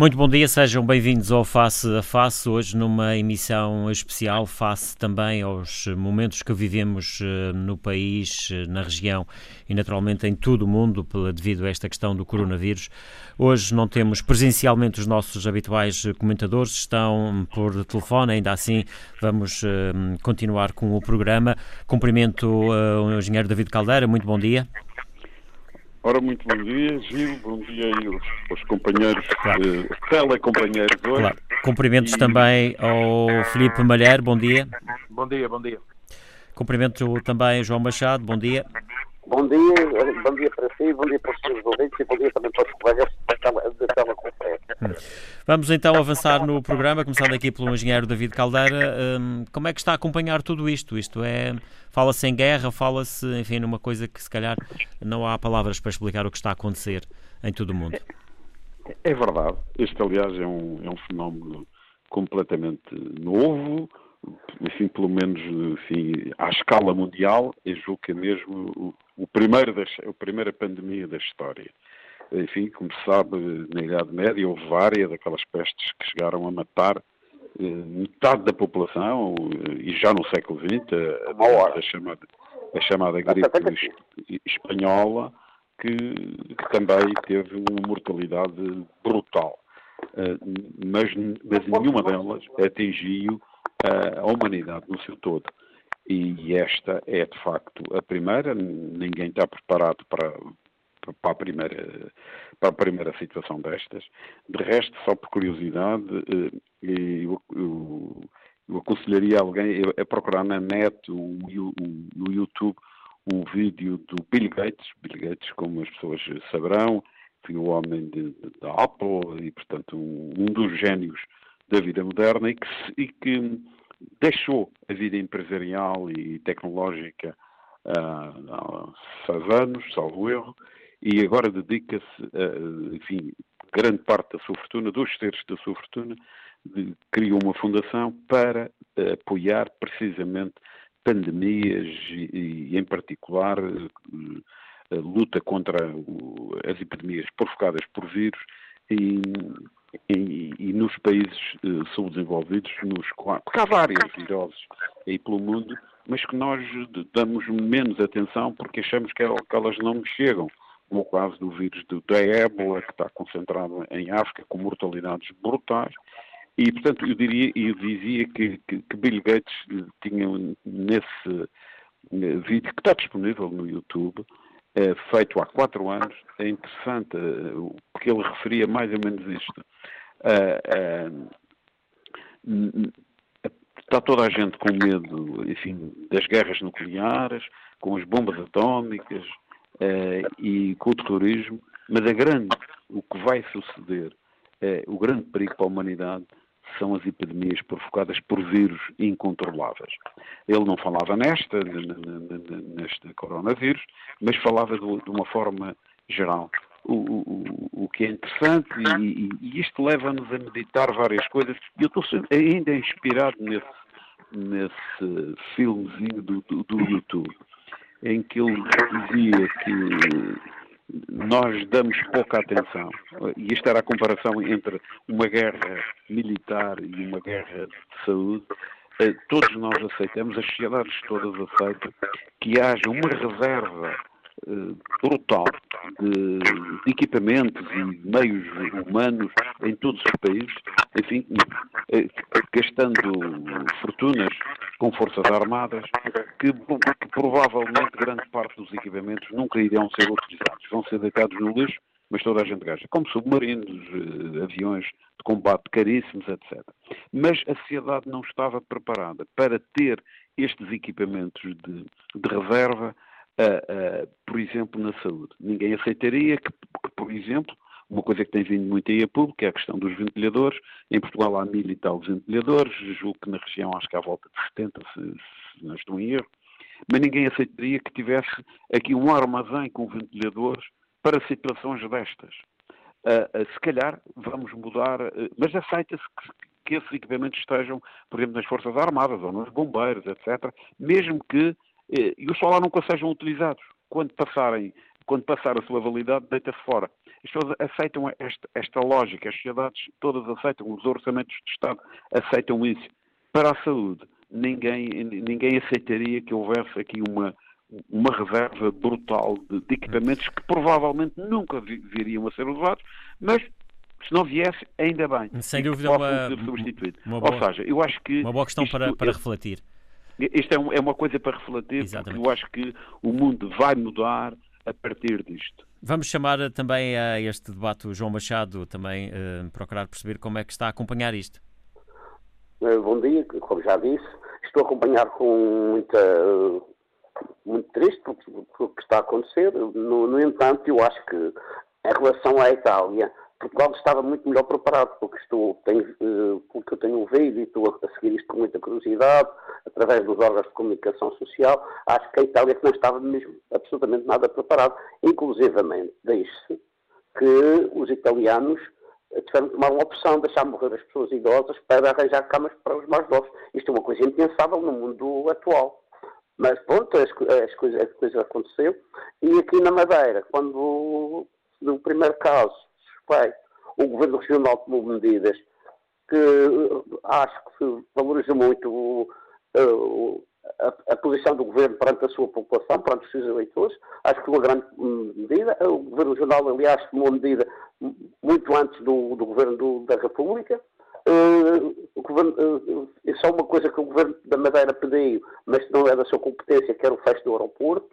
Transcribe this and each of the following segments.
Muito bom dia, sejam bem-vindos ao Face a Face, hoje numa emissão especial, face também aos momentos que vivemos eh, no país, eh, na região e naturalmente em todo o mundo devido a esta questão do coronavírus. Hoje não temos presencialmente os nossos habituais comentadores, estão por telefone, ainda assim vamos eh, continuar com o programa. Cumprimento o engenheiro David Caldeira, muito bom dia. Ora, muito bom dia, Gil, bom dia aí aos, aos companheiros, claro. eh, telecompanheiros hoje. Claro. Cumprimentos e... também ao Felipe Malher, bom dia. Bom dia, bom dia. Cumprimento também João Machado, bom dia. Bom dia, bom dia para si, bom dia para os seus ouvintes e bom dia também para os colegas da teleconferência. Hum. Vamos então avançar no programa, começando aqui pelo engenheiro David Caldeira. Um, como é que está a acompanhar tudo isto? Isto é, fala-se em guerra, fala-se, enfim, numa coisa que se calhar não há palavras para explicar o que está a acontecer em todo o mundo. É, é verdade. Este, aliás, é um, é um fenómeno completamente novo, enfim, pelo menos enfim, à escala mundial, eu julgo que é mesmo o, o primeiro das, a primeira pandemia da história. Enfim, como se sabe, na Idade Média houve várias daquelas pestes que chegaram a matar metade da população e já no século XX a, a chamada, a chamada gripe espanhola que, que, também teve uma mortalidade brutal. Mas, mas nenhuma delas atingiu a humanidade no seu todo. E esta é, de facto, a primeira. Ninguém está preparado para, para, a, primeira, para a primeira situação destas. De resto, só por curiosidade, eh, eu, eu, eu aconselharia alguém a procurar na net, no YouTube, o vídeo do Bill Gates. Bill Gates, como as pessoas saberão, foi o homem da Apple e, portanto, um, um dos génios da vida moderna e que, e que deixou a vida empresarial e tecnológica uh, há seis anos, salvo erro, e agora dedica-se, enfim, grande parte da sua fortuna, dois terços da sua fortuna, de, criou uma fundação para uh, apoiar precisamente pandemias e, e em particular, a luta contra as epidemias provocadas por vírus e, e, e nos países uh, subdesenvolvidos, nos, porque há várias viroses aí pelo mundo, mas que nós damos menos atenção porque achamos que, que elas não nos chegam, como o caso do vírus da ébola, que está concentrado em África, com mortalidades brutais, e, portanto, eu diria, eu dizia que, que, que Bill Gates eh, tinha nesse eh, vídeo, que está disponível no YouTube, é, feito há quatro anos, é interessante, uh, porque ele referia mais ou menos isto. Uh, está toda a gente com medo, enfim, das guerras nucleares, com as bombas atómicas e com o terrorismo, mas a grande, o que vai suceder, o grande perigo para a humanidade são as epidemias provocadas por vírus incontroláveis. Ele não falava nesta, neste coronavírus, mas falava de, uma forma geral. O, o, o que é interessante, e, e isto leva-nos a meditar várias coisas, e eu estou ainda inspirado nesse, nesse filmezinho do, do, do YouTube, em que ele dizia que nós damos pouca atenção. E esta era a comparação entre uma guerra militar e uma guerra de saúde. Eh, todos nós aceitamos, as sociedades todas aceitam que haja uma reserva eh, brutal de, equipamentos e meios humanos em todos os países, enfim, eh, gastando fortunas com forças armadas, que, que provavelmente grande parte dos equipamentos nunca irão ser utilizados, vão ser deitados no lixo, mas toda a gente gasta, como submarinos, eh, aviões de combate caríssimos, etc. Mas a sociedade não estava preparada para ter estes equipamentos de, de reserva uh, uh, por exemplo, na saúde. Ninguém aceitaria que, que, por exemplo, uma coisa que tem vindo muito aí a público é a questão dos ventiladores. Em Portugal há mil e tal ventiladores, julgo que na região acho que há volta de 70, se, se não estou em erro. mas ninguém aceitaria que tivesse aqui um armazém com ventiladores para situações destas. Uh, uh, se calhar vamos mudar, uh, mas aceita-se que, que, esses equipamentos estejam, por exemplo, nas Forças Armadas ou nos bombeiros, etc., mesmo que eh, e os lá nunca sejam utilizados. Quando passarem, quando passar a sua validade, deita-se fora. As pessoas aceitam esta, esta lógica, as sociedades todas aceitam, os orçamentos de Estado aceitam isso. Para a saúde, ninguém, ninguém aceitaria que houvesse aqui uma, uma reserva brutal de, de equipamentos que provavelmente nunca viriam a ser usados, mas se não viesse, ainda bem. Sem dúvida, uma, ser substituído. Uma boa, Ou seja, eu acho que. Uma boa questão para, para refletir. Isto é, um, é, uma coisa para refletir, Exatamente. porque eu acho que o mundo vai mudar a partir disto. Vamos chamar também a este debate o João Machado, também uh, procurar perceber como é que está a acompanhar isto. Eh, bom dia, como já disse, estou a acompanhar com muita, muito triste o que está a acontecer. No, no entanto, eu acho que em relação à Itália, Portugal estava muito melhor preparado, porque estou, tenho, uh, porque eu tenho ouvido e estou a seguir isto com muita curiosidade, através dos órgãos de comunicação social, acho que a Itália não estava mesmo absolutamente nada preparado. Inclusivamente, deixe-se que os italianos tiveram que tomar uma opção, deixar morrer as pessoas idosas para arranjar camas para os mais novos. Isto é uma coisa impensável no mundo atual. Mas pronto, as, as coisas, a coisa aconteceu. E aqui na Madeira, quando no primeiro caso suspeito, o Governo Regional tomou medidas que acho que valoriza muito a, a, posição do Governo perante a sua população, perante os seus eleitores. Acho que uma grande medida. O Governo Regional, aliás, tomou medida muito antes do, do Governo do, da República. Uh, o governo, uh, é uma coisa que o Governo da Madeira pediu, mas não é da sua competência, que era o fecho do aeroporto.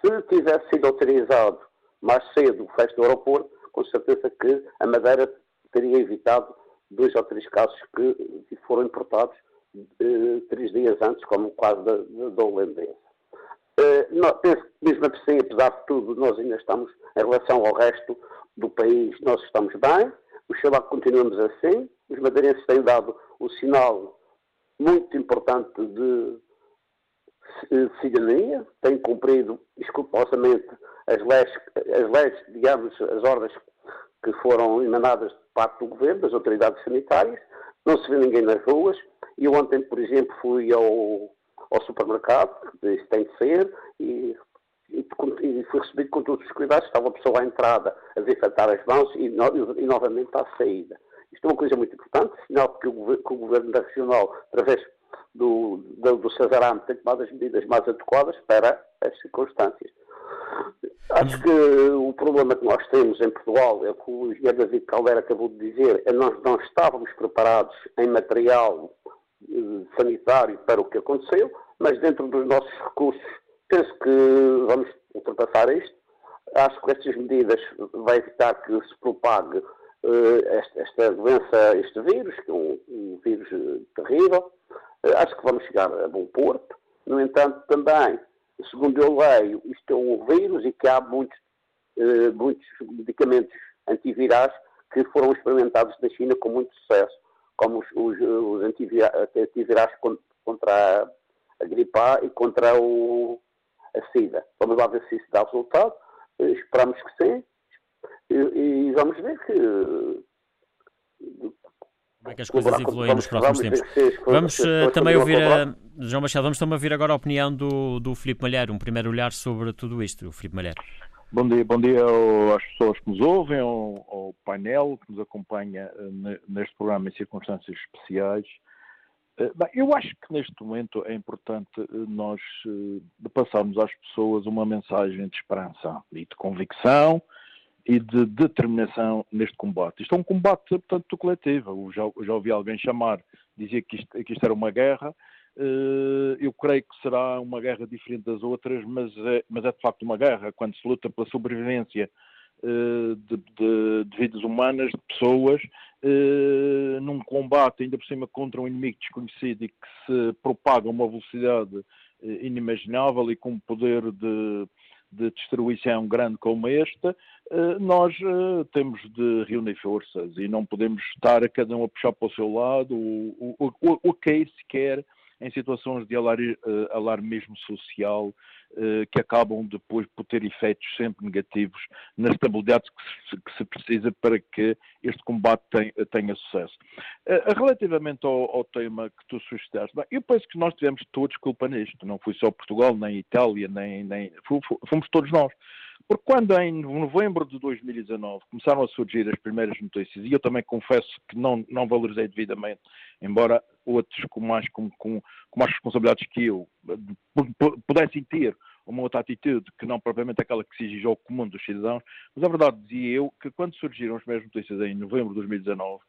Se tivesse sido autorizado mais cedo o fecho do aeroporto, com certeza que a Madeira teria evitado dois ou três casos que foram importados uh, três dias antes, como o caso da, da holandesa. Uh, penso que mesmo assim, apesar de tudo, nós ainda estamos, em relação ao resto do país, nós estamos bem, oxalá que continuemos assim, os madeirenses têm dado o sinal muito importante de, de cidadania, têm cumprido escrupulosamente as leis, as leis, digamos, as ordens que foram emanadas de parte do governo, das autoridades sanitárias, não se vê ninguém nas ruas. E ontem, por exemplo, fui ao, ao supermercado, isso tem de ser, e, e, e, fui recebido com todos os cuidados. Estava a pessoa à entrada a desinfetar as mãos e, no, e, novamente à saída. Isto é uma coisa muito importante, sinal que o, que o governo da regional, através do, do, do Cesaram, tem tomado as medidas mais adequadas para as circunstâncias. Acho que o problema que nós temos em Portugal é o que o engenheiro David Caldeira acabou de dizer, é nós não estávamos preparados em material eh, sanitário para o que aconteceu, mas dentro dos nossos recursos penso que vamos ultrapassar isto. Acho que estas medidas vai evitar que se propague uh, esta, esta, doença, este vírus, que é um, um vírus eh, terrível. Uh, acho que vamos chegar a bom porto. No entanto, também segundo eu leio, isto é um vírus e que há muitos, uh, muitos medicamentos antivirais que foram experimentados na China com muito sucesso, como os, os, os antivirais contra a, gripe A e contra o, a SIDA. Vamos lá ver se isso dá resultado. Uh, esperamos que sim. E, e vamos ver que como é que as coisas evoluem nos próximos tempos. Vamos uh, também ouvir, a, João Machado, vamos também ouvir agora a opinião do, do Filipe Malheiro, um primeiro olhar sobre tudo isto, o Filipe Malheiro. Bom dia, bom dia às pessoas que nos ouvem, ao, ao painel que nos acompanha uh, neste programa em circunstâncias especiais. Uh, bem, eu acho que neste momento é importante nós passarmos às pessoas uma mensagem de esperança e de convicção, e de determinação neste combate. Isto é um combate, portanto, coletivo. Eu já, já ouvi alguém chamar, dizer que isto, que isto era uma guerra. Uh, eu creio que será uma guerra diferente das outras, mas é, mas é de facto uma guerra, quando se luta pela sobrevivência uh, de, de, de, vidas humanas, de pessoas, uh, num combate ainda por cima contra um inimigo desconhecido e que se propaga a uma velocidade inimaginável e com um poder de, de destruição grande como esta, eh, nós eh, temos de reunir forças e não podemos estar a cada um a puxar para o seu lado. O, o, o, o que é sequer em situações de alarmismo social eh, que acabam depois por ter efeitos sempre negativos na estabilidade que se, que se precisa para que este combate tenha, tenha sucesso. Eh, relativamente ao, ao, tema que tu bem, eu penso que nós tivemos todos culpa nisto, não foi só Portugal, nem Itália, nem, nem fomos todos nós. Porque quando em novembro de 2019 começaram a surgir as primeiras notícias, e eu também confesso que não, não valorizei devidamente, embora outros com mais, com, com, com mais responsabilidades que eu pudessem ter uma outra atitude que não propriamente aquela que se exige ao comum dos cidadãos, mas a verdade dizia eu que quando surgiram as primeiras notícias em novembro de 2019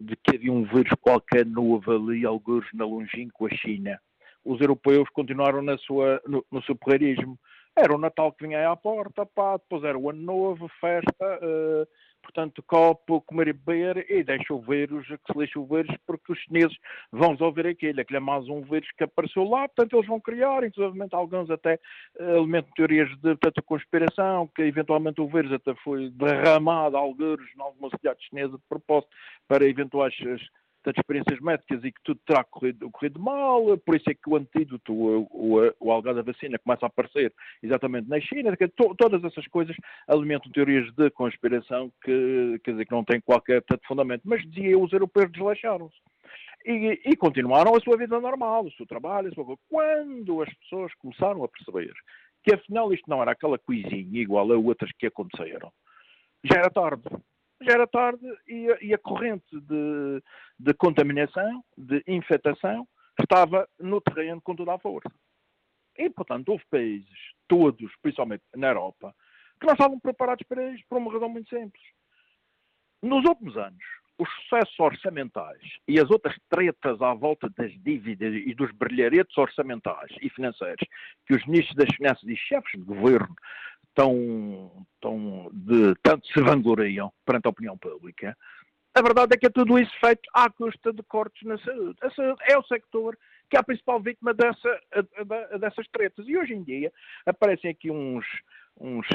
de que havia um vírus qualquer novo ali, alguns na longínqua China, os europeus continuaram na sua, no, no seu porreirismo era o Natal que vinha aí à porta, pá, depois era o Ano Novo, festa, uh, portanto, copo, comer e beber, e deixa o vírus, que se lixa o vírus, porque os chineses vão resolver aquilo, aquilo é mais um vírus que apareceu lá, portanto, eles vão criar, inclusive alguns até uh, alimentam teorias de portanto, conspiração, que eventualmente o vírus até foi derramado, alguns, em alguma cidade chinesa de propósito, para eventuais das experiências médicas e que tudo terá corrido, corrido mal, por isso é que o antídoto, o, o, o algado da vacina, começa a aparecer exatamente na China, to, todas essas coisas alimentam teorias de conspiração que, quer dizer, que não têm qualquer tanto fundamento. Mas dizia eu, os europeus desleixaram-se. E, e, continuaram a sua vida normal, o seu trabalho, a sua... quando as pessoas começaram a perceber que afinal isto não era aquela coisinha igual a outras que aconteceram, já era tarde já era tarde e a, e a corrente de, de, contaminação, de infectação, estava no terreno com toda a força. E, portanto, houve países, todos, principalmente na Europa, que não estavam preparados para isto por uma razão muito simples. Nos últimos anos, os sucessos orçamentais e as outras tretas à volta das dívidas e dos brilharetes orçamentais e financeiros que os ministros das finanças e chefes de governo tão, tão de, tanto se vangloriam perante a opinião pública, a verdade é que é tudo isso feito à custa de cortes na saúde. A saúde é o sector que é a principal vítima dessa, dessas tretas. E hoje em dia aparecem aqui uns, uns,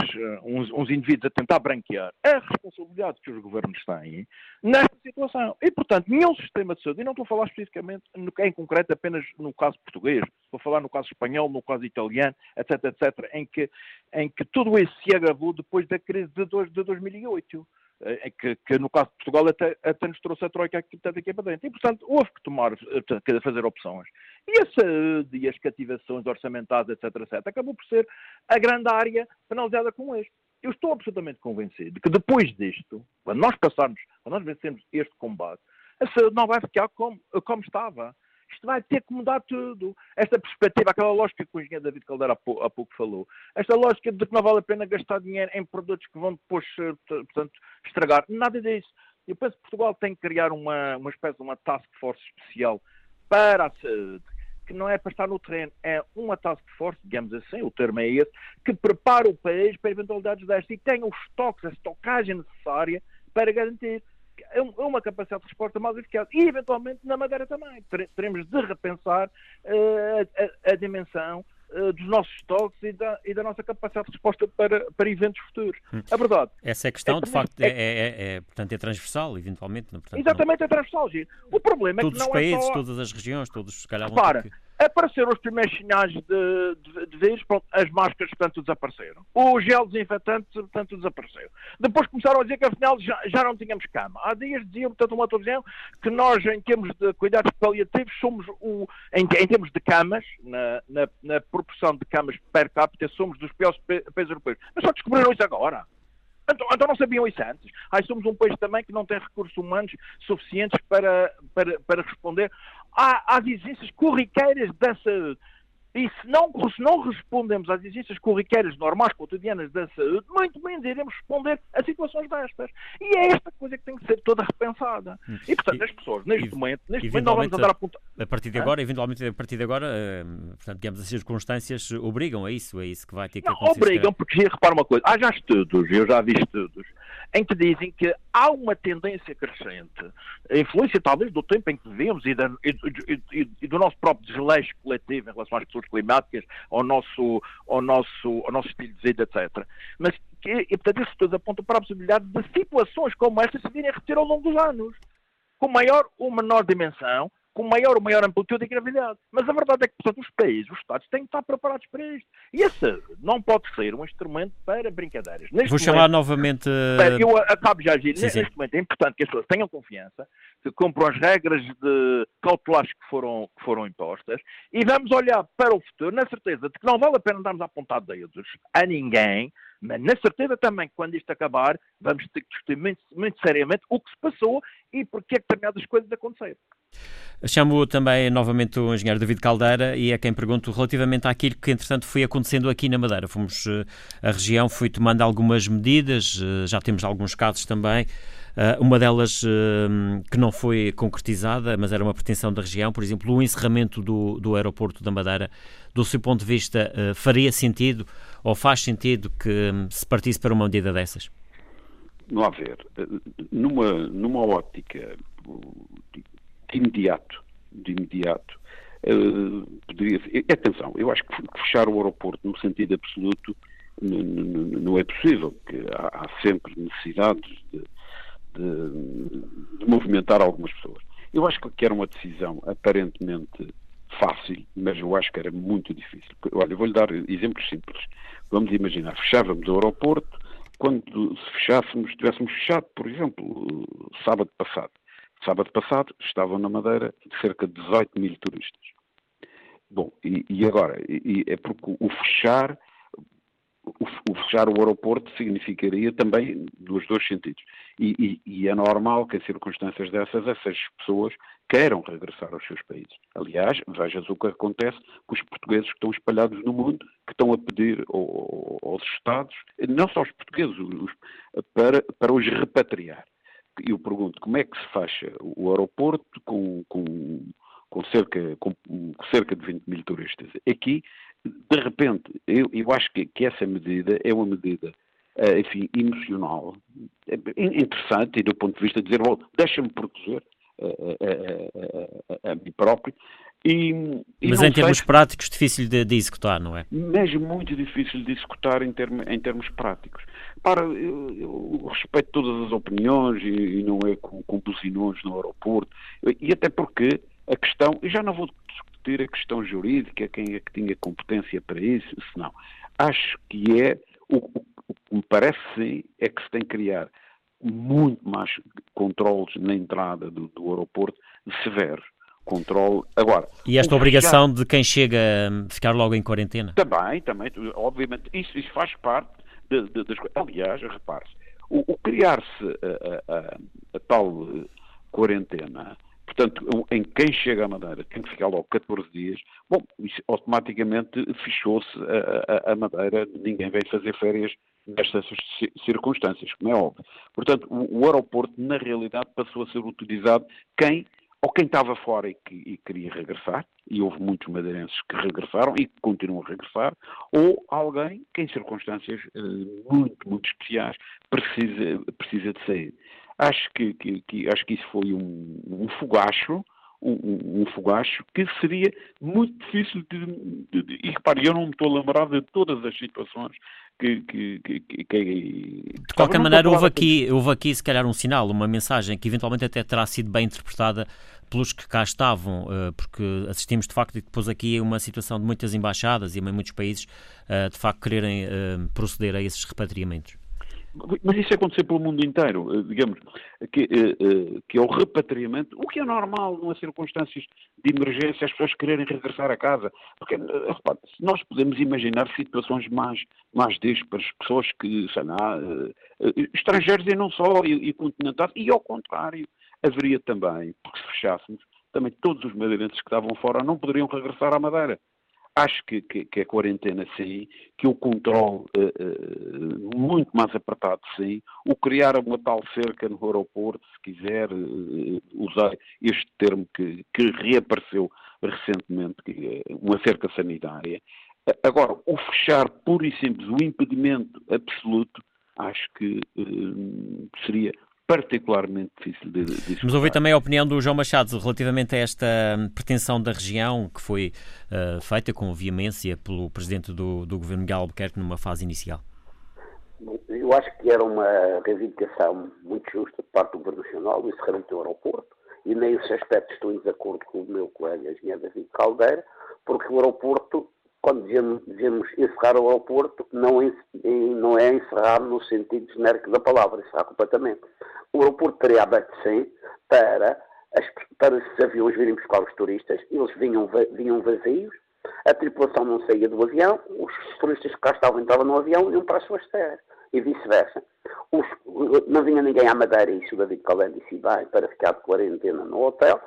uns, uns, indivíduos a tentar branquear a responsabilidade que os governos têm nesta situação. E, portanto, nenhum sistema de saúde, e não estou a falar especificamente no, em concreto apenas no caso português, estou a falar no caso espanhol, no caso italiano, etc, etc, em que, em que tudo isso se agravou depois da crise de, dois, de 2008. Eh, que, que, no caso de Portugal até, até nos trouxe a troika aqui, aqui para dentro. E, portanto, houve que tomar, que fazer opções. E a saúde e as cativações orçamentadas, etc, etc, acabou por ser a grande área penalizada com este. Eu estou absolutamente convencido que depois disto, quando nós passarmos, quando nós vencermos este combate, a saúde não vai ficar como, como estava isto vai ter que mudar tudo. Esta perspectiva, aquela lógica que o engenheiro David Caldeira há pouco, há pouco falou, esta lógica de que não vale a pena gastar dinheiro em produtos que vão depois, eh, portanto, estragar, nada disso. Eu penso que Portugal tem que criar uma, uma espécie de uma task force especial para a saúde, que não é para estar no terreno, é uma task force, digamos assim, o termo é esse, que prepara o país para eventualidades destas e tenha os estoques, a estocagem necessária para garantir é, é uma capacidade de resposta mais eficaz. E, eventualmente, na Madeira também. Teremos de repensar uh, a, a, dimensão uh, dos nossos estoques e da, e da, nossa capacidade de resposta para, para eventos futuros. Hum. A verdade. Essa é questão, é, de facto, é, é, é, é, portanto, é transversal, eventualmente. Portanto, exatamente, não... é transversal, Giro. O problema todos é que não os países, só... todas as regiões, todos, se calhar, Repara, vão ter que apareceram os primeiros sinais de, de, de vírus, pronto, as máscaras, portanto, desapareceram. O gel desinfetante, portanto, desapareceu. Depois começaram a dizer que, afinal, já, já não tínhamos cama. Há dias diziam, portanto, uma televisão, que nós, em termos de cuidados paliativos, somos, o, em, em termos de camas, na, na, na, proporção de camas per capita, somos dos piores países europeus. Mas só descobriram isso agora. Então, então, não sabiam isso antes. Aí somos um país também que não tem recursos humanos suficientes para, para, para responder às exigências corriqueiras da saúde. E se não, se não respondemos às exigências corriqueiras normais, cotidianas da saúde, muito menos iremos responder a situações destas. E é esta coisa que tem que ser toda repensada. Hum. E, portanto, as pessoas, neste e, momento, neste momento, não vamos andar a apontar. A partir de agora, eventualmente, a partir de agora, uh, portanto, digamos, as circunstâncias obrigam a isso, é isso que vai ter que não, acontecer. Obrigam, porque, repara uma coisa, há já estudos, eu já vi estudos, em que dizem que há uma tendência crescente, a influência talvez do tempo em que vivemos e, da, e, e, e, do nosso próprio desleixo coletivo em relação às pessoas climáticas, ao nosso, ao nosso, ao nosso estilo de vida, etc. Mas que, e, portanto, isso tudo aponta para a possibilidade de situações como esta se virem a repetir ao longo dos anos, com maior ou menor dimensão, com maior maior amplitude e gravidade. Mas a verdade é que, portanto, os países, os Estados, têm que estar preparados para isto. E esse não pode ser um instrumento para brincadeiras. Neste Vou momento, chamar novamente. Eu acabo já a agir. Neste sim. momento é importante que as pessoas tenham confiança, que cumpram as regras de cautelares que foram, que foram impostas e vamos olhar para o futuro na certeza de que não vale a pena darmos a apontar dedos a ninguém, mas na certeza também quando isto acabar vamos ter que discutir muito, muito seriamente o que se passou e porque é que determinadas coisas aconteceram. Chamo também novamente o engenheiro David Caldeira e é quem pergunto relativamente àquilo que, entretanto, foi acontecendo aqui na Madeira. Fomos, eh, a região foi tomando algumas medidas, eh, já temos alguns casos também. Eh, uma delas que não foi concretizada, mas era uma pretensão da região, por exemplo, o encerramento do, do aeroporto da Madeira, do seu ponto de vista, faria sentido ou faz sentido que hum, se partisse para uma medida dessas? Não há ver. Numa, numa ótica de imediato, de imediato, uh, poderia atenção, eu acho que fechar o aeroporto no sentido absoluto não é possível, porque há, há sempre necessidades de, de, de, movimentar algumas pessoas. Eu acho que era uma decisão aparentemente fácil, mas eu acho que era muito difícil. Olha, vou-lhe dar exemplos simples. Vamos imaginar, fechávamos o aeroporto, quando se fechássemos, tivéssemos fechado, por exemplo, sábado passado. Sábado passado estavam na Madeira cerca de 18 mil turistas. Bom, e, e agora? E, é porque o fechar, o, fechar o aeroporto significaria também dos dois sentidos. E, e, é normal que em circunstâncias dessas essas pessoas queiram regressar aos seus países. Aliás, vejas o que acontece com os portugueses que estão espalhados no mundo, que estão a pedir aos Estados, não só os portugueses, os, para, para os repatriar eu pergunto como é que se fecha o aeroporto com, com, com, cerca, com cerca de 20 mil turistas. Aqui, de repente, eu, eu acho que, que essa medida é uma medida eh, enfim, emocional, é interessante e do ponto de vista de dizer, deixa-me proteger a, a, a, a, mim próprio e, e Mas em termos práticos, difícil de, de, executar, não é? Mas muito difícil de executar em, termo, em termos práticos. Para, eu, eu, respeito todas as opiniões e, e não é com, com buzinões no aeroporto, e até porque a questão, e já não vou discutir a questão jurídica, quem é que tinha competência para isso, se não. Acho que é, o, o, o que me parece sim, é que se tem que criar muito mais controles na entrada do, do aeroporto severos controle. Agora, e esta obrigação fechar... de quem chega a ficar logo em quarentena? Também, também, obviamente, isso, isso faz parte de, de, das coisas. Aliás, repare-se, o, o criar-se a, a, a, tal eh, quarentena, portanto, em quem chega à Madeira tem que ficar logo 14 dias, bom, isso automaticamente fechou-se a, a, Madeira, ninguém vem fazer férias nestas circunstâncias, como é óbvio. Portanto, o, o aeroporto, na realidade, passou a ser utilizado quem ou quem estava fora e, que, e queria regressar, e houve muitos madeirenses que regressaram e que continuam a regressar, ou alguém que em circunstâncias uh, muito, muito especiais precisa, precisa de sair. Acho que, que, que acho que isso foi um, um fogacho, um, um, fogacho que seria muito difícil de, de, de, E repare, eu não me estou a lembrar de todas as situações que. que, que, que de qualquer maneira, houve aqui, houve aqui, se calhar, um sinal, uma mensagem que eventualmente até terá sido bem interpretada pelos que cá estavam, eh, porque assistimos de facto depois aqui a uma situação de muitas embaixadas e em muitos países eh, de facto quererem eh, proceder a esses repatriamentos. Mas isso aconteceu pelo mundo inteiro, eh, digamos, que, eh, eh, que é o repatriamento, o que é normal numa circunstâncias de emergência as pessoas quererem regressar a casa. Porque, repare, nós podemos imaginar situações mais, mais díspares, pessoas que, sei lá, estrangeiros e não só, e, e continentais, e ao contrário, haveria também, porque se fechássemos, também todos os madeirenses que estavam fora não poderiam regressar à Madeira acho que, que, que, a quarentena sim, que o controle uh, uh, muito mais apertado sim, o criar uma tal cerca no aeroporto, se quiser uh, usar este termo que, que reapareceu recentemente, é uma cerca sanitária. Agora, o fechar puro e simples, o impedimento absoluto, acho que seria particularmente difícil de, de Vamos ouvir também a opinião do João Machado relativamente a esta pretensão da região que foi uh, feita com veemência pelo presidente do, do governo Miguel Albuquerque numa fase inicial. Eu acho que era uma reivindicação muito justa por parte do Governo Nacional, o encerramento do aeroporto, e nesse aspecto estou em desacordo com o meu colega engenheiro David Caldeira, porque o aeroporto, quando dizemos, dizemos encerrar o aeroporto, não, não é encerrar no sentido genérico da palavra, encerrar completamente. O aeroporto estaria aberto sim para, as, para esses aviões virem buscar os turistas, eles vinham, vinham vazios, a tripulação não saía do avião, os turistas que cá estavam entravam no avião e iam para as suas terras, e vice-versa. Não vinha ninguém à Madeira, isso o David Colén disse bem, para ficar de quarentena no hotel,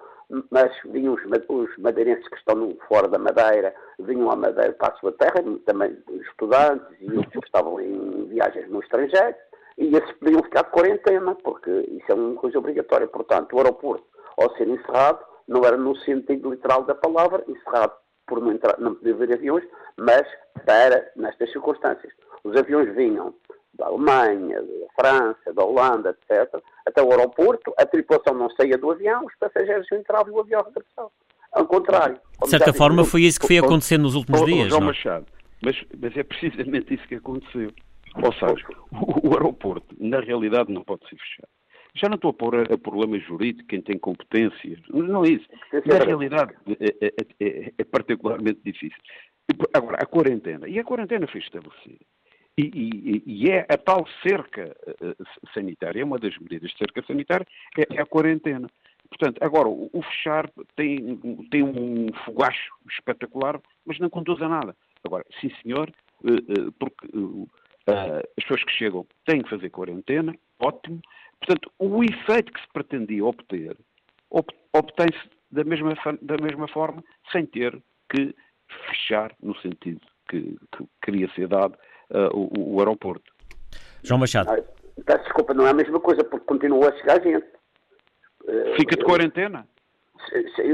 mas vinham os, os madeirenses que estão no, fora da Madeira, vinham à Madeira para a sua terra, também estudantes e outros que estavam em viagens no estrangeiro, e esses podiam ficar de quarentena, porque isso é uma coisa obrigatória. Portanto, o aeroporto, ao ser encerrado, não era no sentido literal da palavra, encerrado por não, entrar, não poder ver aviões, mas para, nestas circunstâncias. Os aviões vinham da Alemanha, da França, da Holanda, etc., até o aeroporto, a tripulação não saía do avião, os passageiros entravam e o avião regressavam. Ao contrário. De certa forma, foi isso que foi acontecendo nos últimos dias. João não? É? Machado, mas, mas é precisamente isso que aconteceu. Ou seja, o, o aeroporto, na realidade, não pode ser fechado. Já não estou a pôr a, a problema jurídico, quem tem competências, não é isso. Na realidade, é, é, é, é particularmente difícil. Agora, a quarentena. E a quarentena foi estabelecida. E, e, e, é a tal cerca uh, sanitária, é uma das medidas de cerca sanitária, é, é a quarentena. Portanto, agora, o, fechar tem, tem um fogacho espetacular, mas não conduz a nada. Agora, sim senhor, uh, porque as pessoas que chegam têm que fazer quarentena, ótimo. Portanto, o efeito que se pretendia obter, obtém-se da mesma, da mesma forma, sem ter que fechar no sentido que, que queria ser dado o, o, aeroporto. João Machado. Ah, desculpa, não é a mesma coisa, porque continua a chegar gente. Uh, Fica de quarentena?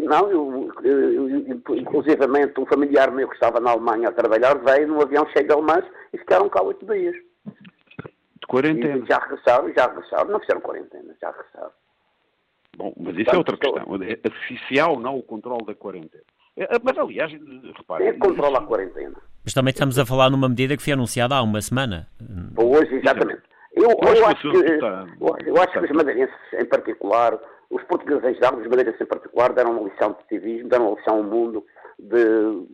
Não, eu, eu, eu, inclusivamente um familiar meu que estava na Alemanha a trabalhar veio num avião cheio de alemães e ficaram cá oito dias. De quarentena? E já regressaram, já regressaram. Não fizeram quarentena, já regressaram. Bom, mas isso é outra questão. Se há ou não o controle da quarentena. É, mas, aliás, reparem... É controla a quarentena. Mas também estamos a falar numa medida que foi anunciada há uma semana. Hoje, exatamente. Eu, eu, acho que, eu acho que os madeirenses, em particular, os portugueses em geral, os madeirenses em particular, deram uma lição de ativismo, deram uma lição ao mundo de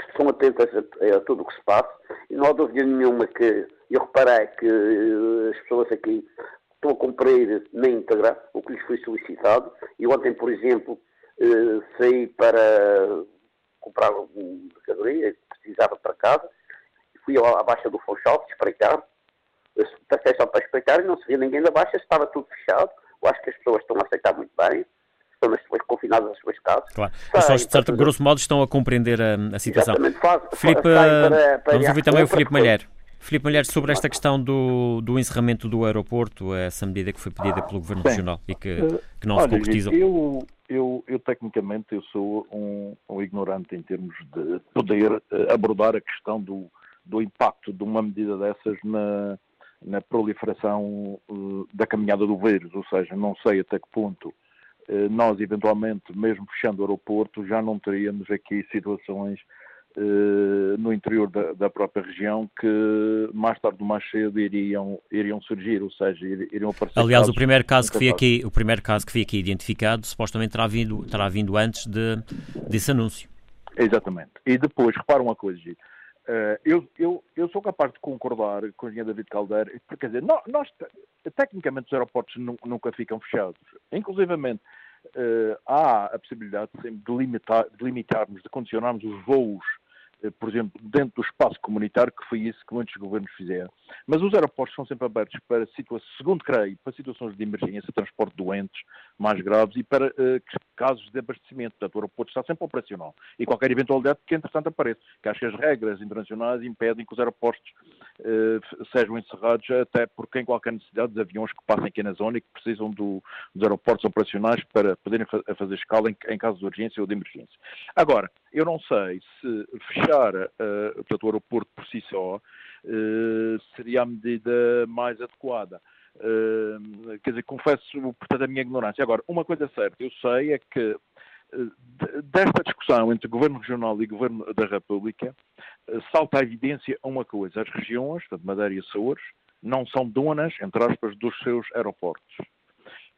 que estão atentas a, a tudo o que se passa e não há dúvida nenhuma que eu reparei que eh, as pessoas aqui estão a cumprir na íntegra o que lhes foi solicitado. E ontem, por exemplo, eh, saí para comprar uma mercadoria que precisava para casa, fui à baixa do Funchal espreitar, passei só para espreitar e não se via ninguém da baixa, estava tudo fechado. Eu acho que as pessoas estão a aceitar muito bem, estão nas suas, confinadas às suas casas. Claro. As pessoas, de certo, grosso modo, estão a compreender a, a situação. Exatamente. Faz, Filipe, para, para vamos ouvir também o Filipe Malher. Filipe Malher, sobre esta questão do, do encerramento do aeroporto, essa medida que foi pedida pelo Governo. Regional e que, que não Olha, se concretizou. Eu, eu, eu, tecnicamente, eu sou um, um, ignorante em termos de poder uh, abordar a questão do, do impacto de uma medida dessas na, na proliferação uh, da caminhada do vírus, ou seja, não sei até que ponto uh, nós, eventualmente, mesmo fechando o aeroporto, já não teríamos aqui situações eh, no interior da, da, própria região que mais tarde ou mais cedo iriam, iriam surgir, ou seja, iriam aparecer. Aliás, o primeiro caso que foi aqui, o primeiro caso que foi aqui identificado, supostamente terá vindo, terá vindo antes de, desse anúncio. Exatamente. E depois, repara uma coisa, Gito. Uh, eu, eu, eu sou capaz de concordar com o engenheiro David Caldeira, porque, quer dizer, nós, tecnicamente os aeroportos nunca ficam fechados. Inclusivamente, uh, há a possibilidade sempre de, limitar, de limitarmos, de condicionarmos os voos eh, por exemplo, dentro do espaço comunitário, que foi isso que muitos governos fizeram. Mas os aeroportos são sempre abertos para situações, segundo creio, para situações de emergência, transporte de doentes mais graves e para uh, casos de abastecimento. Portanto, o aeroporto está sempre operacional. E qualquer eventualidade que, entretanto, apareça. Que acho que as regras internacionais impedem que os aeroportos uh, sejam encerrados, até porque em qualquer necessidade dos aviões que passem aqui na zona e que precisam do, dos aeroportos operacionais para poderem fa fazer escala em, em caso de urgência ou de emergência. Agora, eu não sei se fechar uh, portanto, o aeroporto por si só seria a medida mais adequada. Quer dizer, confesso, portanto, a minha ignorância. Agora, uma coisa certa, eu sei é que desta discussão entre Governo Regional e Governo da República, salta à evidência uma coisa. As regiões, portanto, Madeira e Açores, não são donas, entre aspas, dos seus aeroportos.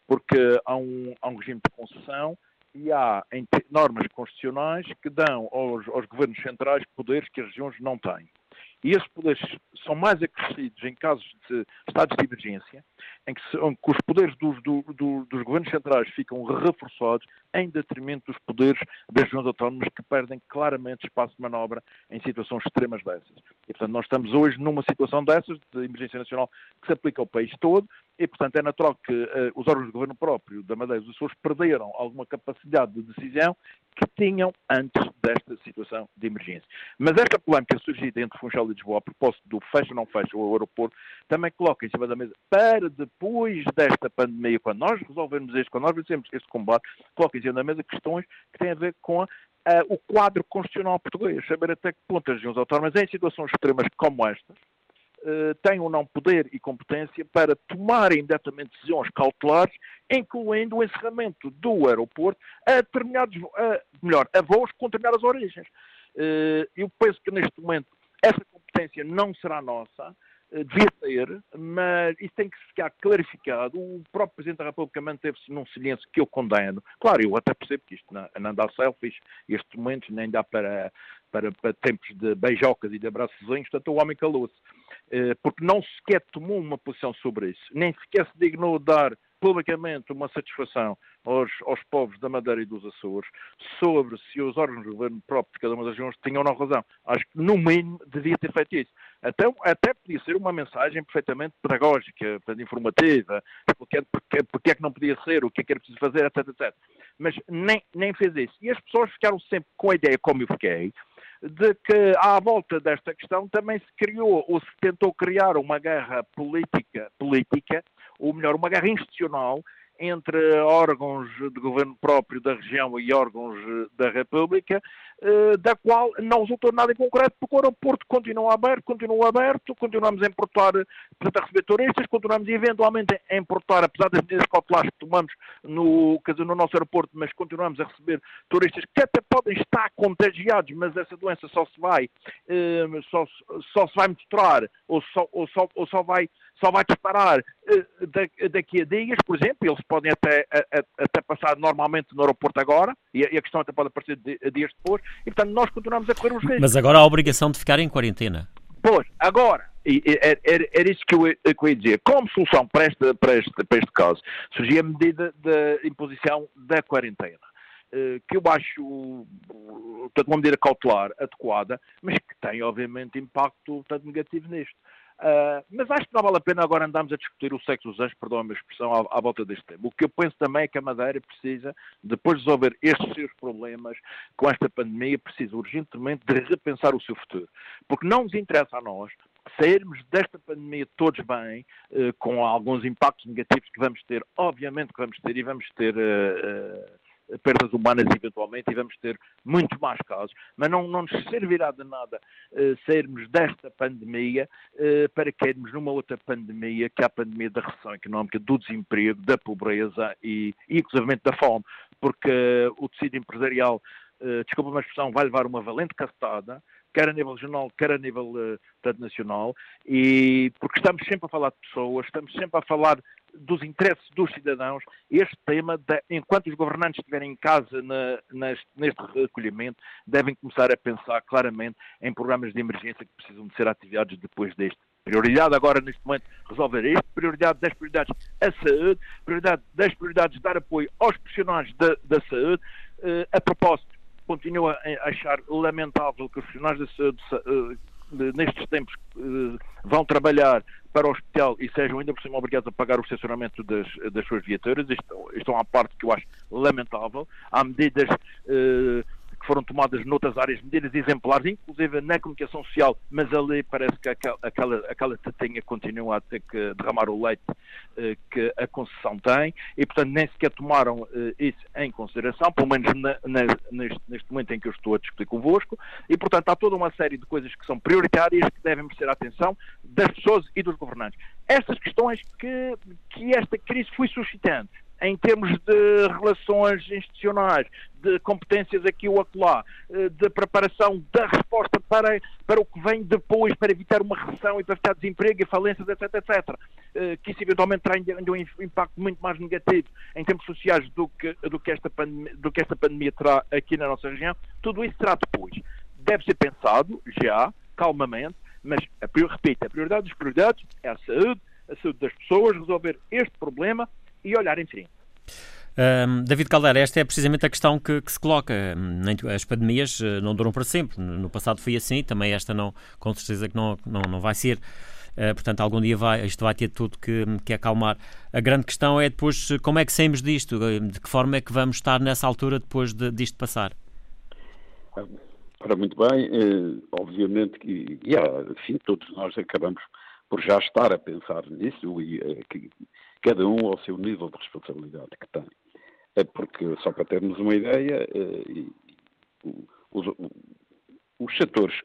porque há um, há um regime de concessão e há normas constitucionais que dão aos, aos governos centrais poderes que as regiões não têm. E esses poderes são mais acrescidos em casos de estados de emergência, em que, que os poderes dos, do, do, dos governos centrais ficam reforçados em detrimento dos poderes das regiões autónomas que perdem claramente espaço de manobra em situações extremas dessas. E, portanto, nós estamos hoje numa situação dessas, de emergência nacional, que se aplica ao país todo, e, portanto, é natural que uh, os órgãos de governo próprio da Madeira e dos Açores perderam alguma capacidade de decisão que tinham antes desta situação de emergência. Mas esta polémica surgida entre Funchal e Lisboa, a propósito do fecha ou não fecha o aeroporto, também coloca em cima da mesa, para depois desta pandemia, quando nós resolvermos isto, quando nós vencemos este combate, coloca em cima da mesa questões que têm a ver com a, uh, o quadro constitucional português, saber até que ponto as regiões autónomas, em situações extremas como estas, têm ou não poder e competência para tomarem imediatamente decisões cautelares, incluindo o encerramento do aeroporto a determinados, uh, melhor, a voos com determinadas origens. Uh, eu penso que neste momento essa competência não será nossa, eh, devia ser, mas isso tem que ficar clarificado. O próprio Presidente da República manteve-se num silêncio que eu condeno. Claro, eu até percebo que isto não, não dá selfies, este momento nem dá para, para, para tempos de beijocas e de abraçozinhos, portanto o homem calou-se. Eh, porque não sequer tomou uma posição sobre isso, nem sequer se dignou dar publicamente uma satisfação aos, aos, povos da Madeira e dos Açores sobre se os órgãos de governo próprio de cada uma das regiões tinham ou não razão. Acho que, no mínimo, devia ter feito isso. Até, até podia ser uma mensagem perfeitamente pedagógica, informativa, porque, porque, porque é que não podia ser, o que é que era preciso fazer, etc, etc. Mas nem, nem fez isso. E as pessoas ficaram sempre com a ideia, como eu fiquei, de que à volta desta questão também se criou ou se tentou criar uma guerra política, política ou melhor, uma guerra institucional entre órgãos de governo próprio da região e órgãos da República, eh, da qual não resultou nada em concreto, porque o aeroporto continua aberto, continua aberto, continuamos a importar, portanto, a receber turistas, continuamos eventualmente a importar, apesar das medidas cautelares que tomamos no, dizer, no nosso aeroporto, mas continuamos a receber turistas que até podem estar contagiados, mas essa doença só se vai, eh, só, só se vai mostrar, ou só, ou só, ou só vai só vai disparar uh, daqui a dias, por exemplo, eles podem até, até passar normalmente no aeroporto agora, e a, questão até pode aparecer dias depois, e portanto nós continuamos a correr os riscos. Mas agora há a obrigação de ficar em quarentena. Pois, agora, era, era, era isso que eu, que eu ia dizer. Como solução para este, para este, para este caso, surgia a medida de imposição da quarentena eh, que eu acho portanto, uma medida cautelar adequada, mas que tem, obviamente, impacto portanto, negativo nisto. Uh, mas acho que não vale a pena agora andarmos a discutir o sexo dos anjos, perdão a minha expressão, à, à, volta deste tema. O que eu penso também é que a Madeira precisa, depois de resolver estes seus problemas com esta pandemia, precisa urgentemente de repensar o seu futuro. Porque não nos interessa a nós sairmos desta pandemia todos bem, uh, com alguns impactos negativos que vamos ter, obviamente que vamos ter, e vamos ter. Uh, perdas humanas eventualmente e vamos ter muito mais casos, mas não, não nos servirá de nada uh, sairmos desta pandemia uh, para cairmos numa outra pandemia, que é a pandemia da recessão económica, do desemprego, da pobreza e, e inclusive da fome, porque uh, o tecido empresarial, uh, desculpa uma expressão, vai levar uma valente castada, quer a nível regional, quer a nível uh, nacional, e porque estamos sempre a falar de pessoas, estamos sempre a falar dos interesses dos cidadãos, este tema, de, enquanto os governantes estiverem em casa na, neste, recolhimento, devem começar a pensar claramente em programas de emergência que precisam de ser ativados depois deste. Prioridade agora, neste momento, resolver isto, prioridade das prioridades a saúde, prioridade das prioridades dar apoio aos profissionais da, da saúde. Uh, a propósito, continuo a achar lamentável que os profissionais da saúde uh, nestes tempos uh, vão trabalhar para o hospital e sejam ainda por cima obrigados a pagar o estacionamento das, das suas viaturas. Isto, isto é uma parte que eu acho lamentável. Há medidas uh, foram tomadas noutras áreas, medidas exemplares, inclusive na comunicação social, mas ali parece que aquela, aquela, tetinha continua a ter que derramar o leite uh, que a concessão tem e, portanto, nem sequer tomaram uh, isso em consideração, pelo menos na, na, neste, neste, momento em que eu estou a discutir convosco, e, portanto, há toda uma série de coisas que são prioritárias que devem merecer a atenção das pessoas e dos governantes. Estas questões que, que esta crise foi suscitando em termos de relações institucionais, de competências aqui ou acolá, eh, de preparação da resposta para, para o que vem depois, para evitar uma recessão e para evitar desemprego e falências, etc, etc, eh, que isso eventualmente terá um impacto muito mais negativo em termos sociais do que, do que, esta, pandemia, do que esta pandemia terá aqui na nossa região, tudo isso será depois. Deve ser pensado, já, calmamente, mas, repito, a prioridade dos prioridades é a saúde, a saúde das pessoas, resolver este problema e olhar em frente. Um, David Caldeira, esta é precisamente a questão que, que se coloca. As pandemias eh, não duram para sempre. No passado foi assim, também esta não, com certeza que não, não, não vai ser. Uh, portanto, algum dia vai, isto vai ter tudo que, que acalmar. A grande questão é depois como é que saímos disto, de que forma é que vamos estar nessa altura depois de, disto passar. Ora, muito bem, eh, obviamente que, yeah, enfim, todos nós acabamos por já estar a pensar nisso e eh, que cada um ao seu nível de responsabilidade que tem. É porque, só para termos uma ideia, eh, os, os setores,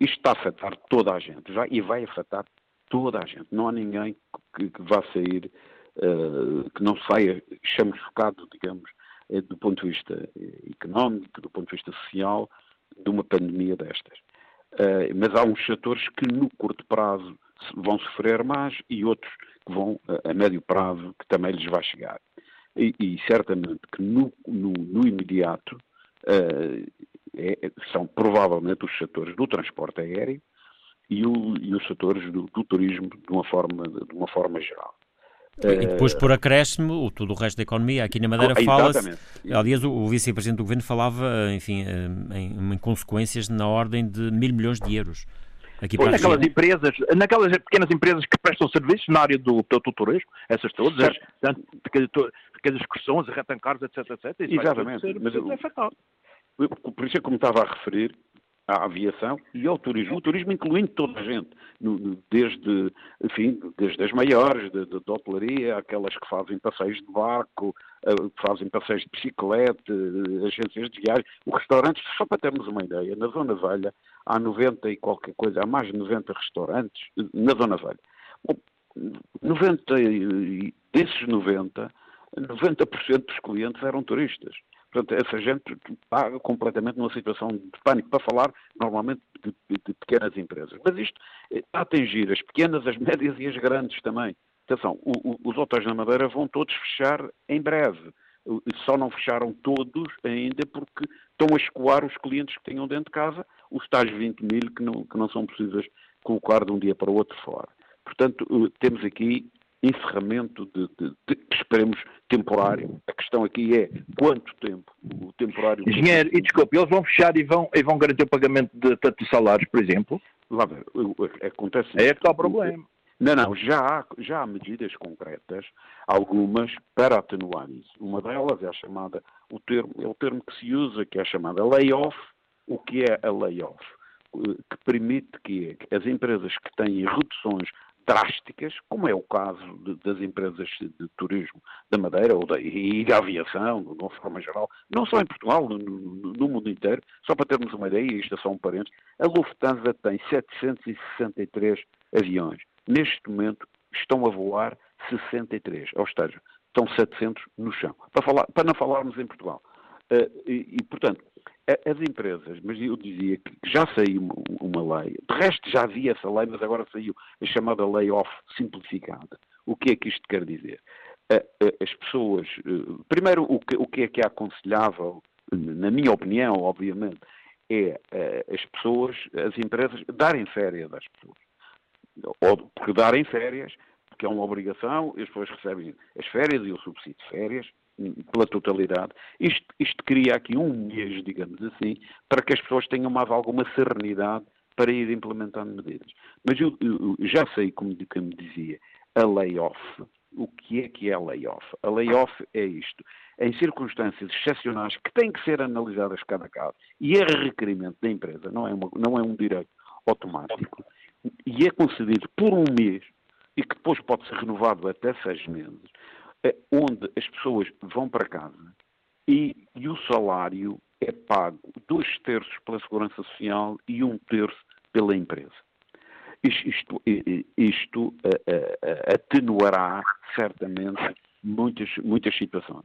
isto está a afetar toda a gente já, e vai afetar toda a gente. Não há ninguém que, que vá sair, uh, que não saia chamuscado, digamos, do ponto de vista económico, do ponto de vista social, de uma pandemia destas. Mas há uns setores que no curto prazo vão sofrer mais e outros que vão a, a médio prazo que também lhes vai chegar. E, e certamente que no, no, no imediato uh, é, são provavelmente os setores do transporte aéreo e, o, e os setores do, do, turismo de uma forma, de uma forma geral. E depois, por acréscimo, o, todo o resto da economia. Aqui na Madeira oh, fala-se. Aliás, o, o vice-presidente do governo falava, enfim, eh, em, em, consequências na ordem de mil milhões de euros. Aqui pois, naquelas empresas, naquelas pequenas empresas que prestam serviços na área do, do, essas todas, as, pequenas excursões, arretancares, etc, etc. Exatamente. Mas, por isso é como estava a referir, à aviação e ao turismo. O turismo incluindo toda a gente, desde, enfim, desde as maiores, de, de, de hotelaria, aquelas que fazem passeios de barco, eh, que fazem passeios de bicicleta, eh, agências de viagem, os restaurantes, só para termos uma ideia, na Zona Velha há 90 e qualquer coisa, há mais de 90 restaurantes eh, na Zona Velha. Bom, 90, desses 90, 90% dos clientes eram turistas. Portanto, essa gente está completamente numa situação de pânico, para falar normalmente de, de, pequenas empresas. Mas isto está a atingir as pequenas, as médias e as grandes também. Atenção, o, o, os hotéis na Madeira vão todos fechar em breve. Só não fecharam todos ainda porque estão a escoar os clientes que tenham dentro de casa os tais 20 mil que não, que não são precisas colocar de um dia para o outro fora. Portanto, eh, temos aqui encerramento de, de, de, esperemos, temporário. A questão aqui é quanto tempo o temporário... Engenheiro, e desculpe, eles vão fechar e vão, e vão garantir o pagamento de tantos salários, por exemplo? Lá ver, acontece... É que está o problema. Não, não, já há, já há medidas concretas, algumas, para atenuar isso. Uma delas é a chamada, o termo, é o termo que se usa, que é a chamada layoff. O que é a layoff? Que permite que as empresas que têm reduções drásticas, como é o caso de, das empresas de turismo da Madeira ou da, e da aviação, de uma forma geral, não só em Portugal, no, no, no mundo inteiro, só para termos uma ideia, isto é só um parênteses, a Lufthansa tem 763 aviões. Neste momento estão a voar 63, ou seja, estão 700 no chão. Para, falar, para não falarmos em Portugal. Uh, e, e, portanto, as empresas, mas eu dizia que já saiu uma lei, de resto já havia essa lei, mas agora saiu a chamada lei off simplificada. O que é que isto quer dizer? As pessoas, eh, primeiro, o que, é que é aconselhável, na minha opinião, obviamente, é eh, as pessoas, as empresas, darem férias às pessoas. Ou porque darem férias, porque é uma obrigação, as pessoas recebem as férias e o subsídio de férias, pela totalidade. Isto, isto cria aqui um mês, digamos assim, para que as pessoas tenham mais alguma serenidade para ir implementando medidas. Mas eu, eu já sei, como, como dizia, a layoff. O que é que é a layoff? A layoff é isto. Em circunstâncias excepcionais que têm que ser analisadas cada caso, e é requerimento da empresa, não é, uma, não é um direito automático, e é concedido por um mês, e que depois pode ser renovado até seis meses, onde as pessoas vão para casa e, e o salário é pago dois terços pela Segurança Social e um terço pela empresa. Isto, isto, isto uh, uh, atenuará certamente muitas, muitas situações.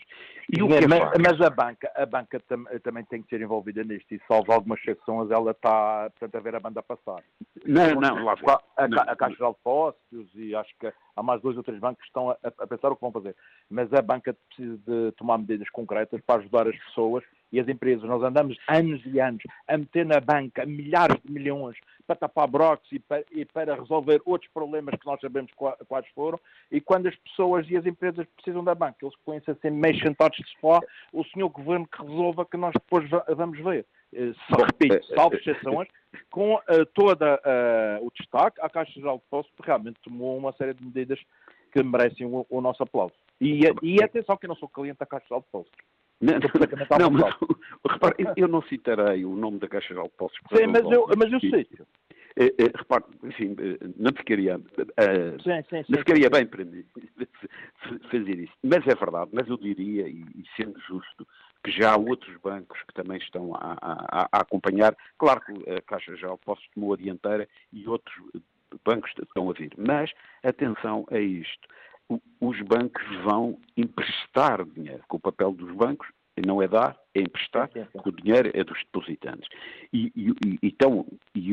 E o que é mas, mas, a banca, a banca tam, também tem que ser envolvida nisto e salvo algumas exceções ela está portanto, a ver a banda passar. Não, não, lá a, a, a Caixa de Depósitos e acho que há mais dois ou três bancos que estão a, a, pensar o que vão fazer. Mas a banca precisa de tomar medidas concretas para ajudar as pessoas e as empresas. Nós andamos anos e anos a meter na banca milhares de milhões para tapar brocos e para, e para resolver outros problemas que nós sabemos quais foram. E quando as pessoas e as empresas precisam da banca, eles põem-se a ser meio sentados de sofá, o senhor governo que resolva que nós depois vamos ver. Eh, só, repito, eh, salvo eh, exceções, com uh, todo uh, o destaque, a Caixa Geral de Depósitos realmente tomou uma série de medidas que merecem o, o nosso aplauso. E, e atenção que eu não sou cliente da Caixa Geral de Depósitos. Não, não, mas, repare, eu não citarei o nome da Caixa Geral de Depósitos. Sim, mas eu, mas eu sei. É, é, repare, enfim, não ficaria, uh, sim, sim, sim, não ficaria bem para mim fazer isso. Mas é verdade, mas eu diria, e, e sendo justo, que já há outros bancos que também estão a, a, a acompanhar. Claro que a Caixa Geral de Depósitos tomou a dianteira e outros bancos estão a vir. Mas, atenção a isto os bancos vão emprestar dinheiro, com o papel dos bancos não é dar, é emprestar, porque o dinheiro é dos depositantes. E, e, e então, e,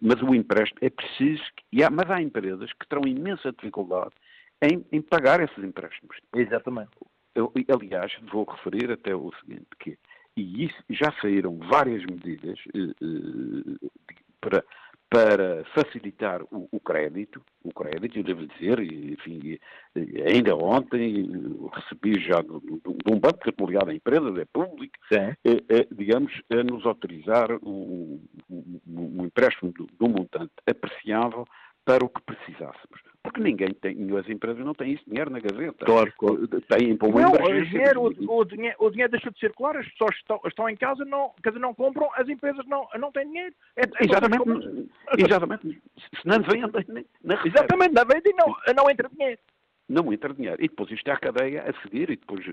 mas o empréstimo é preciso, há, mas há empresas que terão imensa dificuldade em, em pagar esses empréstimos. Exatamente. Eu, aliás, vou referir até o seguinte, que e isso, já saíram várias medidas eh, eh, para para facilitar o, o, crédito, o crédito, eu devo dizer, enfim, ainda ontem recebi já de, um banco que é ligado à empresa, é público, é, é, digamos, a nos autorizar um, um, um empréstimo de, de um montante apreciável para o que precisássemos. Porque ninguém tem, as empresas não têm esse dinheiro na gaveta. Claro. Têm para uma não, o dinheiro, o, o, dinheiro, o dinheiro deixou de circular, as pessoas estão, estão em casa, não, quer dizer, não compram, as empresas não, não têm dinheiro. É, é exatamente, exatamente. Se não vêm, na Exatamente, não vem e não, não entra dinheiro não entra dinheiro. E depois isto é a cadeia a seguir e depois.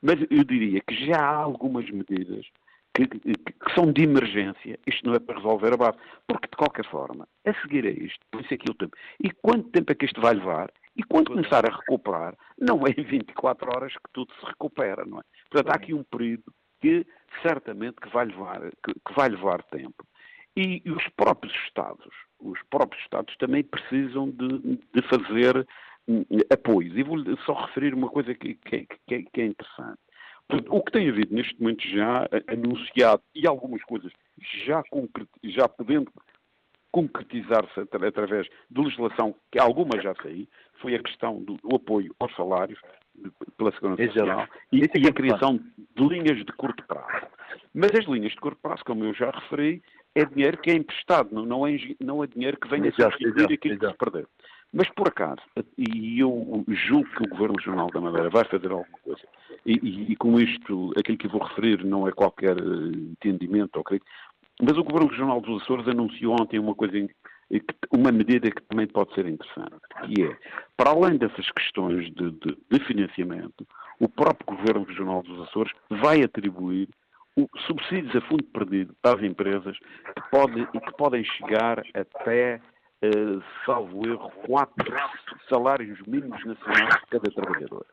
Mas eu diria que já há algumas medidas que, que, são de emergência, isto não é para resolver a base. Porque, de qualquer forma, a seguir a isto, por isso é o tempo. E quanto tempo é que isto vai levar? E quando começar a recuperar, não é em 24 horas que tudo se recupera, não é? Portanto, há aqui um período que certamente que vai levar, que, que vai levar tempo. E, e, os próprios Estados, os próprios Estados também precisam de, de fazer hum, apoios. E vou só referir uma coisa que, que, que é interessante. O que tem havido neste momento já anunciado e algumas coisas já, já podendo concretizar-se através de legislação, que algumas já saí, foi a questão do, do apoio aos salários pela Segurança Social e, e, a criação de linhas de curto prazo. Mas as linhas de curto prazo, como eu já referi, é dinheiro que é emprestado, não, não, é, não é dinheiro que vem a substituir aquilo que se perdeu. Mas por acaso, e eu julgo que o Governo Regional da Madeira vai fazer alguma coisa, e, e, e com isto, aquilo que vou referir não é qualquer eh, entendimento ou crítico, mas o Governo Regional dos Açores anunciou ontem uma coisa, uma medida que também pode ser interessante, que é, para além dessas questões de, de, de financiamento, o próprio Governo Regional dos Açores vai atribuir subsídios a fundo perdido as empresas que, pode, que podem chegar até uh, salvo erro, quatro salários mínimos nacionais de cada trabalhador.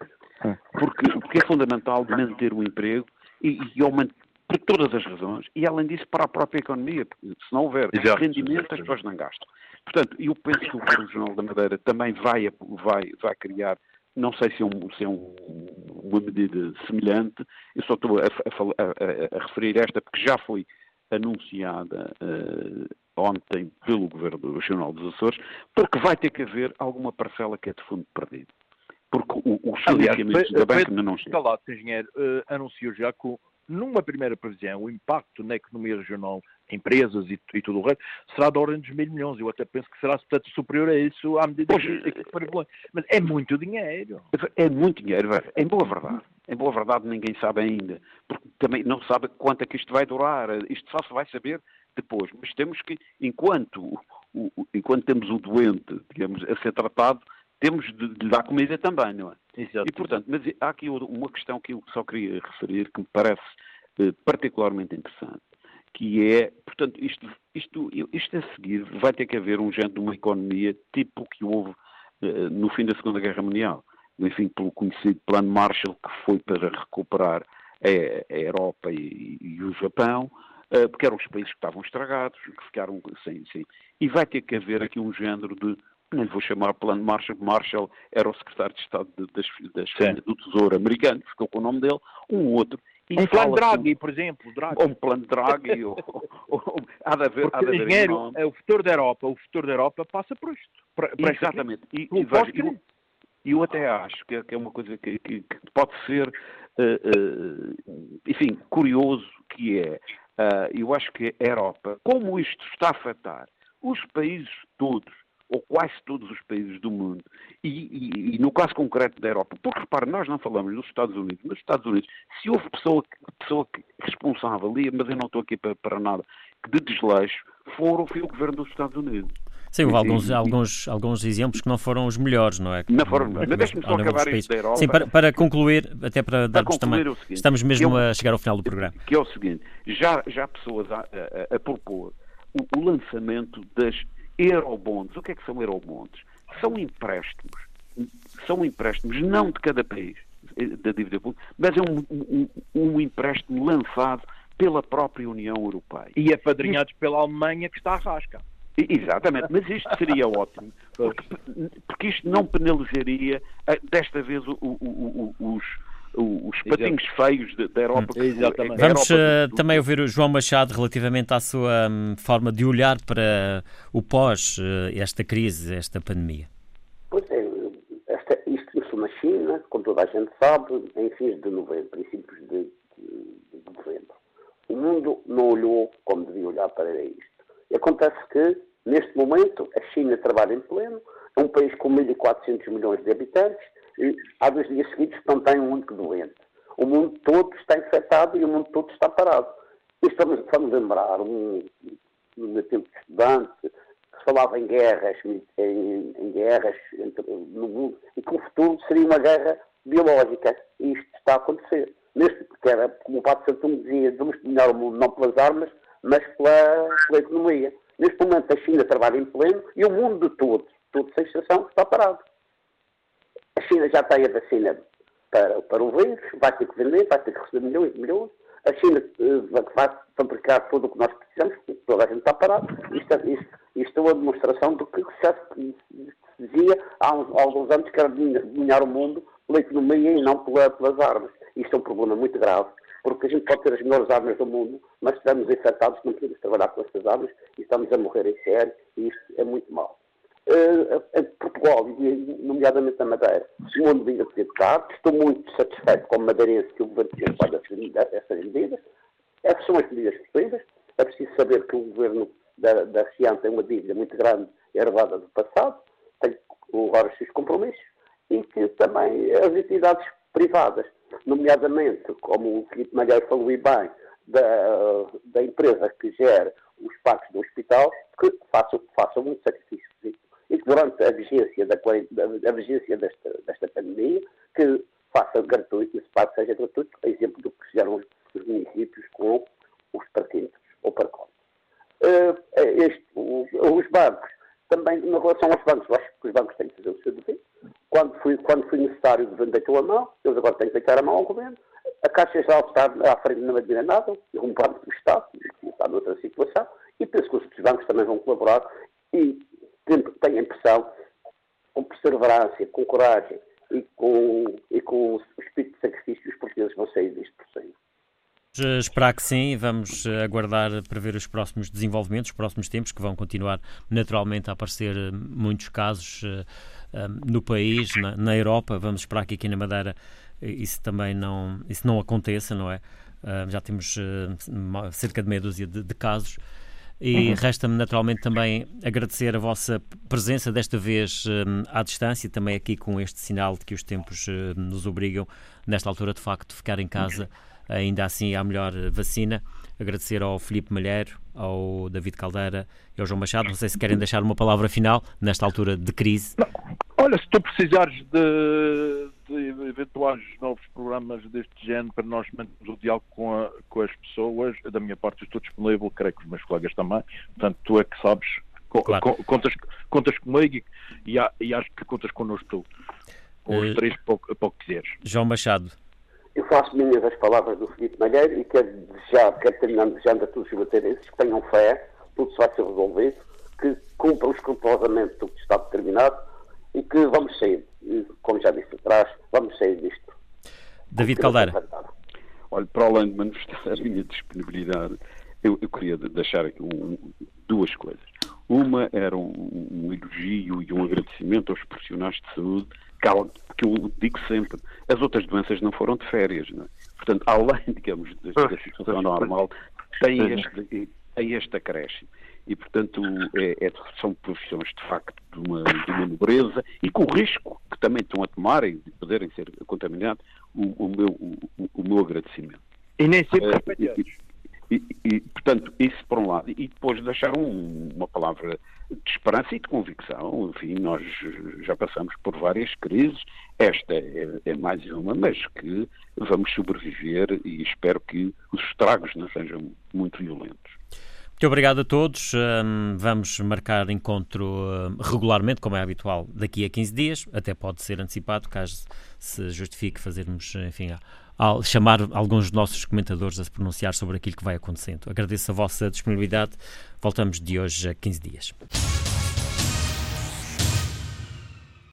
Porque, porque é fundamental manter o emprego e, e aumentar por todas as razões, e além disso para a própria economia, porque se não houver Exato. rendimento as pessoas não gastam. Portanto, eu penso que o Governo Regional da Madeira também vai, vai, vai criar, não sei se é, um, se é um, uma medida semelhante, eu só estou a, a, a, a referir esta porque já foi anunciada uh, ontem pelo Governo Regional dos Açores, porque vai ter que haver alguma parcela que é de fundo perdido. Porque o, os financiamentos da banca ainda não chegam. Lá, engenheiro, uh, anunciou já que numa primeira previsão, o impacto na economia regional, empresas e, e tudo o resto, será da ordem dos mil milhões. Eu até penso que será, portanto, superior a isso à medida pois, que, que Mas é muito dinheiro. É muito dinheiro, em boa verdade. Em boa verdade, ninguém sabe ainda. Porque também não sabe quanto é que isto vai durar. Isto só se vai saber depois. Mas temos que, enquanto, o, enquanto temos o doente, digamos, a ser tratado, temos de, de dar comida também, não é? Exato. E, portanto, mas há aqui uma questão que eu só queria referir, que me parece eh, particularmente interessante, que é, portanto, isto, isto, isto a seguir vai ter que haver um género de uma economia tipo o que houve eh, no fim da Segunda Guerra Mundial. enfim, pelo conhecido Plano Marshall, que foi para recuperar a, a Europa e, e, o Japão, porque eram os países que estavam estragados, que ficaram sem, sem. E vai ter que haver aqui um género de não lhe vou chamar Plano Marshall, Marshall era o secretário de Estado de, das, das do Tesouro americano, ficou com o nome dele, um outro. um plano Draghi, por exemplo. Draghi. Ou um plano Draghi, ou, ou, ou, há de haver, há de haver dinheiro, é o futuro da Europa, o futuro da Europa passa por isto. Para, para Exatamente. E, e, veja, eu, eu até acho que é, que é uma coisa que, que, que pode ser, uh, uh, enfim, curioso, que é, eu acho que a Europa, como isto está a afetar os países todos, ou quase todos os países do mundo, e, e, e, no caso concreto da Europa, porque repare, nós não falamos dos Estados Unidos, mas nos Estados Unidos, se houve pessoa, pessoa responsável ali, mas eu não estou aqui para, para nada, de desleixo, foram, foi o governo dos Estados Unidos. Sim, houve alguns, alguns, alguns exemplos que não foram os melhores, não é? Não foram os melhores. Mas deixe-me só acabar isso da Europa. Sim, para, para concluir, até para darmos também. É seguinte, estamos mesmo eu, a chegar ao final do programa. Que é o seguinte: já, já há pessoas a, a, a propor o, o, lançamento das eurobonds. O que é que são eurobonds? São empréstimos. São empréstimos não de cada país eh, da dívida pública, mas é um, um, um empréstimo lançado pela própria União Europeia. E apadrinhados pela Alemanha que está à rasca. Exatamente, mas isto seria ótimo, porque, porque isto não penalizaria, eh, desta vez, o, o, o, os, os patinhos Exato. feios da Europa. Hum. Exatamente. Vamos Europa do... também ouvir o João Machado relativamente à sua um, forma de olhar para o pós uh, esta crise, esta pandemia. Pois é, esta, isto começou na China, como toda a gente sabe, em fins de novembro, princípios de, de, de novembro. O mundo não olhou como devia olhar para isto. Acontece que Neste momento, a China trabalha em pleno, é um país com 1.400 milhões de habitantes e há dois dias seguidos não tem um único doente. O mundo todo está infectado e o mundo todo está parado. E estamos, vamos lembrar, um, no meu tempo de estudante, que se falava em guerras, em, em guerras entre, no mundo, e que o futuro seria uma guerra biológica. E isto está a acontecer. Neste, porque era, como o Padre Santo me dizia, devemos dominar o mundo não pelas armas, mas pela, pela economia. Neste momento a China trabalha em pleno e o mundo todo, todo sem exceção, está parado. A China já tem a vacina para, para o vírus, vai ter que vender, vai ter que receber milhões e milhões. A China uh, vai fabricar tudo o que nós precisamos, toda a gente está parado. Isto, isto, isto é uma demonstração do que já se dizia há, uns, há alguns anos que era dominar o mundo pela economia e não pela, pelas armas. Isto é um problema muito grave porque a gente pode ter as melhores armas do mundo, mas estamos infectados, não podemos trabalhar com essas armas e estamos a morrer em sério e isto é muito mau. Uh, Portugal, nomeadamente a Madeira, uma medida de deputado, estou muito satisfeito com a madeirense que o governo tem levado essas medidas. Essas são as medidas possíveis. É preciso saber que o governo da, da Cian tem uma dívida muito grande herdada do passado, tem agora os seus compromissos e que também as entidades privadas nomeadamente, como o Filipe Malheiro falou bem, da, da empresa que gera os pactos do hospital, que façam, façam um sacrifício e que durante a vigência, da, a vigência desta, desta pandemia, que faça gratuito, esse pacto seja gratuito, exemplo do que fizeram os, os municípios com os parquímetros ou parcómetros. Uh, este, os bancos, também, na relação aos bancos, acho que os bancos têm que fazer o seu dever, quando foi, necessário, o governo deitou a mão, eles agora têm que deitar a mão ao governo. A Caixa Geral está à frente não admira nada, um banco do Estado, está noutra situação, e penso que os outros bancos também vão colaborar e tenho a impressão, com perseverança, com coragem e com, e com o espírito de sacrifício, os portugueses vão sair disto por cima. Esperar que sim, vamos aguardar para ver os próximos desenvolvimentos, os próximos tempos, que vão continuar naturalmente a aparecer eh, muitos casos no país, na, na, Europa. Vamos esperar que aqui na Madeira isso também não, isso não aconteça, não é? Já temos cerca de meia dúzia de, de casos. E uhum. resta-me naturalmente também agradecer a vossa presença, desta vez um, à distância, também aqui com este sinal de que os tempos uh, nos obrigam, nesta altura, de facto, ficar em casa, ainda assim, à melhor vacina. Agradecer ao Filipe Malheiro, ao David Caldeira e ao João Machado. Não sei se querem deixar uma palavra final, nesta altura de crise. Não. Olha, se tu precisares de, de, eventuais novos programas deste género para nós mantermos o diálogo com, a, com as pessoas, da minha parte estou disponível, creio que os meus colegas também. Portanto, tu é que sabes, claro. contas, contas comigo e, e, acho que contas connosco tu. com os três pouco, pouco dizeres. João Machado. Eu faço minhas as palavras do Felipe Malheiro e quero desejar, quero terminar desejando a todos os bateirenses que tenham fé, tudo vai ser resolvido, que cumpram escrupulosamente o que está determinado e que vamos sair, como já disse atrás, vamos sair disto. David Caldeira. Olha, para além de manifestar a minha disponibilidade, eu, eu queria deixar aqui um, duas coisas. Uma era um, um, elogio e um agradecimento aos profissionais de saúde, que eu digo sempre, as outras doenças não foram de férias. Não é? Portanto, além, digamos, da, da situação normal, tem este, tem este acréscimo. E, portanto, é, é, são profissões, de facto, de uma, de uma nobreza e com o risco que também estão a tomar e de poderem ser contaminados, o, o meu, o, o, meu agradecimento. E nem sempre uh, e, e, portanto, isso por um lado. E depois deixar um, uma palavra de esperança e de convicção. Enfim, nós já passamos por várias crises. Esta é, é, mais uma, mas que vamos sobreviver e espero que os estragos não sejam muito violentos. Muito obrigado a todos. Vamos marcar encontro regularmente, como é habitual, daqui a 15 dias. Até pode ser antecipado, caso se justifique fazermos, enfim, ao chamar alguns dos nossos comentadores a se pronunciar sobre aquilo que vai acontecendo. Agradeço a vossa disponibilidade. Voltamos de hoje a 15 dias.